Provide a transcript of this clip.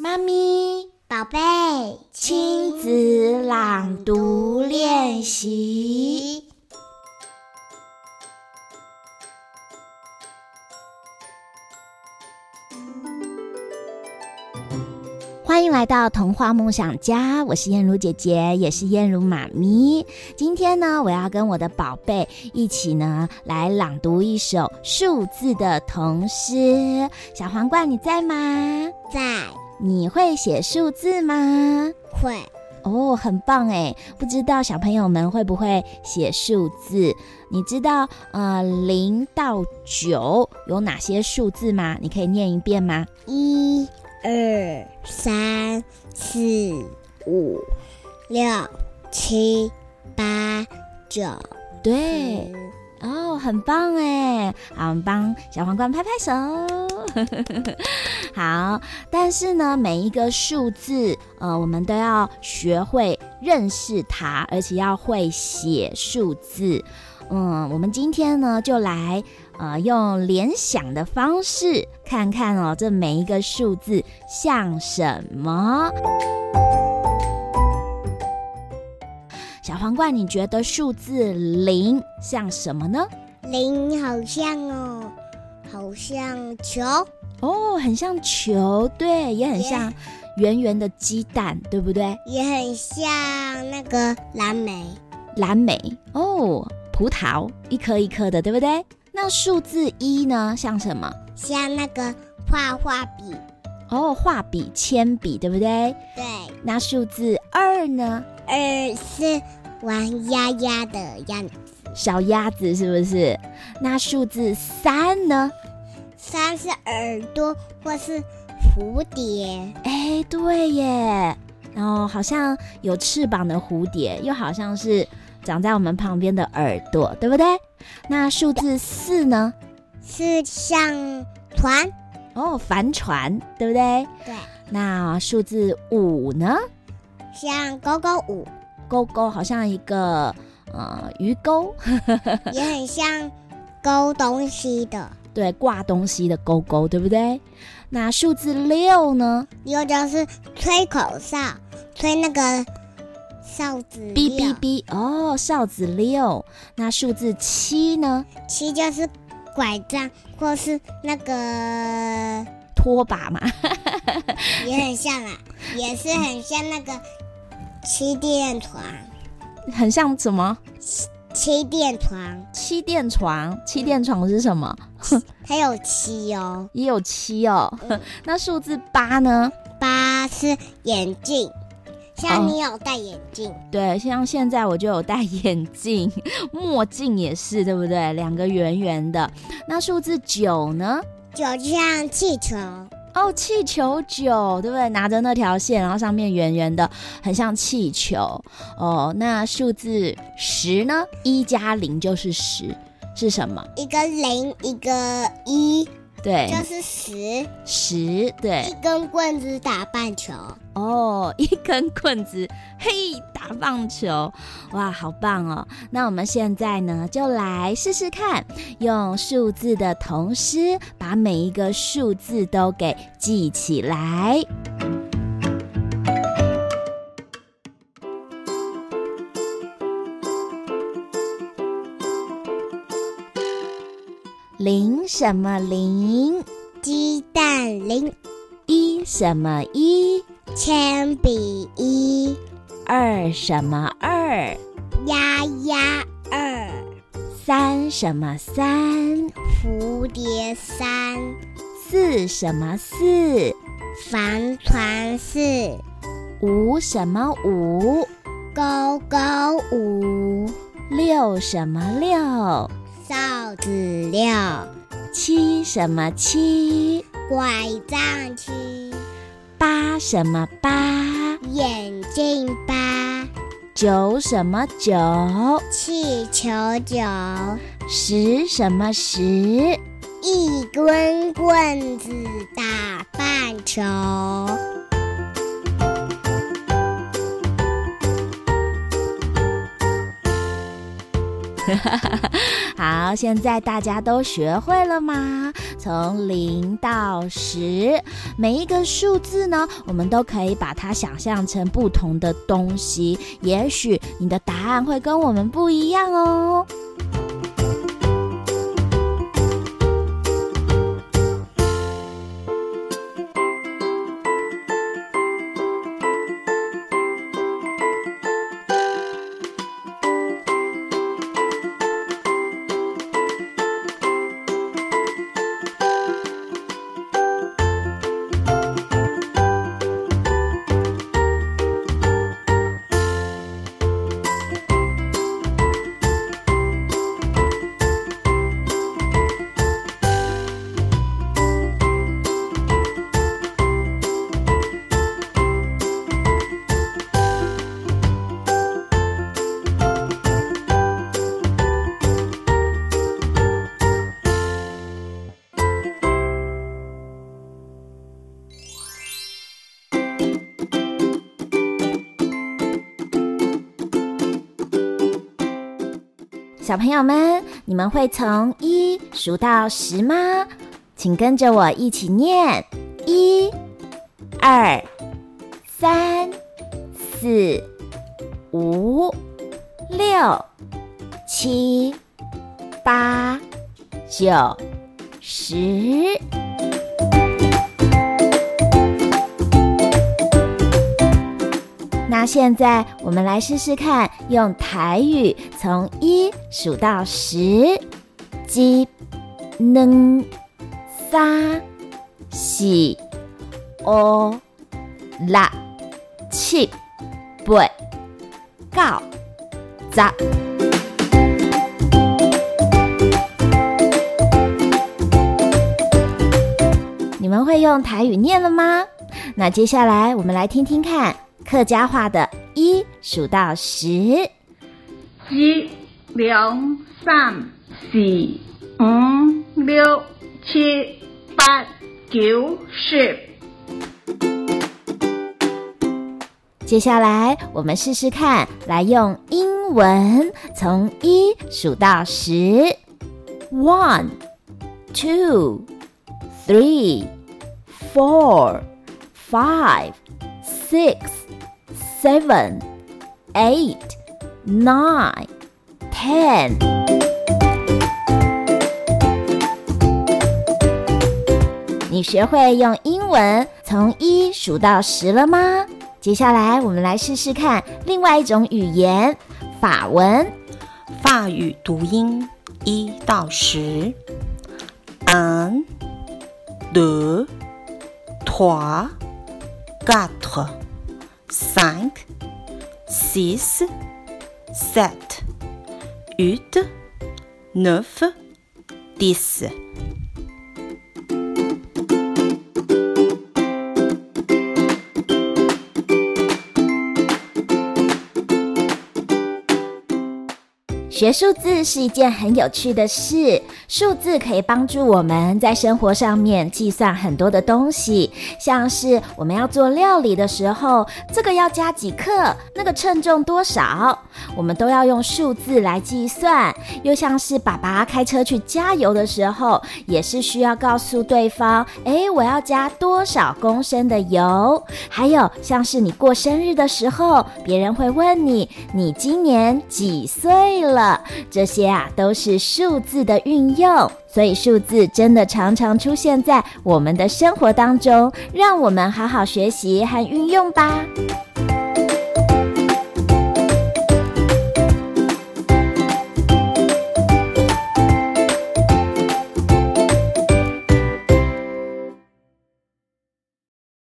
妈咪，宝贝，亲子朗读练习。欢迎来到童话梦想家，我是燕如姐姐，也是燕如妈咪。今天呢，我要跟我的宝贝一起呢来朗读一首数字的童诗。小皇冠，你在吗？在。你会写数字吗？会。哦，很棒哎！不知道小朋友们会不会写数字？你知道呃零到九有哪些数字吗？你可以念一遍吗？一。二三四五六七八九，对，哦，很棒哎！好，我们帮小皇冠拍拍手。好，但是呢，每一个数字，呃，我们都要学会认识它，而且要会写数字。嗯，我们今天呢，就来。呃，用联想的方式看看哦，这每一个数字像什么？小皇冠，你觉得数字零像什么呢？零好像哦，好像球哦，很像球，对，也很像圆圆的鸡蛋，对不对？也很像那个蓝莓，蓝莓哦，葡萄，一颗一颗的，对不对？那数字一呢？像什么？像那个画画笔哦，画笔、铅笔，对不对？对。那数字二呢？二是玩鸭鸭的样子，小鸭子是不是？那数字三呢？三是耳朵或是蝴蝶。哎，对耶。然后好像有翅膀的蝴蝶，又好像是长在我们旁边的耳朵，对不对？那数字四呢？是像船哦，帆船，对不对？对。那数字五呢？像勾勾舞，勾勾好像一个呃鱼钩，也很像勾东西的，对，挂东西的勾勾，对不对？那数字六呢？六就是吹口哨，吹那个。哨子哔哔哔哦，哨子六。那数字七呢？七就是拐杖或是那个拖把嘛，也很像啊，也是很像那个气垫床，很像什么？气垫床，气垫床，气垫床是什么？它有七哦，也有七哦。嗯、那数字八呢？八是眼镜。像你有戴眼镜，哦，对，像现在我就有戴眼镜，墨镜也是，对不对？两个圆圆的。那数字九呢？九就像气球哦，气球九，对不对？拿着那条线，然后上面圆圆的，很像气球哦。那数字十呢？一加零就是十，是什么？一个零，一个一。对，就是十。十，对，一根棍子打棒球。哦，一根棍子，嘿，打棒球，哇，好棒哦！那我们现在呢，就来试试看，用数字的童诗，把每一个数字都给记起来。什么零？鸡蛋零。一什么一？铅笔一。二什么二？鸭鸭二。三什么三？蝴蝶三。四什么四？帆船四。五什么五？勾勾五。六什么六？哨子六，七什么七？拐杖七，八什么八？眼镜八，九什么九？气球九，十什么十？一根棍子打半球。好，现在大家都学会了吗？从零到十，每一个数字呢，我们都可以把它想象成不同的东西。也许你的答案会跟我们不一样哦。小朋友们，你们会从一数到十吗？请跟着我一起念：一、二、三、四、五、六、七、八、九、十。那现在我们来试试看，用台语从一数到十，一、二、三、四、五、六、七、八、九、十。你们会用台语念了吗？那接下来我们来听听看。客家话的一数到十，一、两、三、四、五、六、七、八、九、十。接下来我们试试看，来用英文从一数到十：one、two、three、four、five、six。Seven, eight, nine, ten。你学会用英文从一数到十了吗？接下来我们来试试看另外一种语言——法文。法语读音一到十：un, deux, trois, quatre。5, 6, 7, 8, 9, 10. 学数字是一件很有趣的事，数字可以帮助我们在生活上面计算很多的东西，像是我们要做料理的时候，这个要加几克，那个称重多少，我们都要用数字来计算。又像是爸爸开车去加油的时候，也是需要告诉对方，诶，我要加多少公升的油。还有像是你过生日的时候，别人会问你，你今年几岁了这些啊都是数字的运用，所以数字真的常常出现在我们的生活当中，让我们好好学习和运用吧。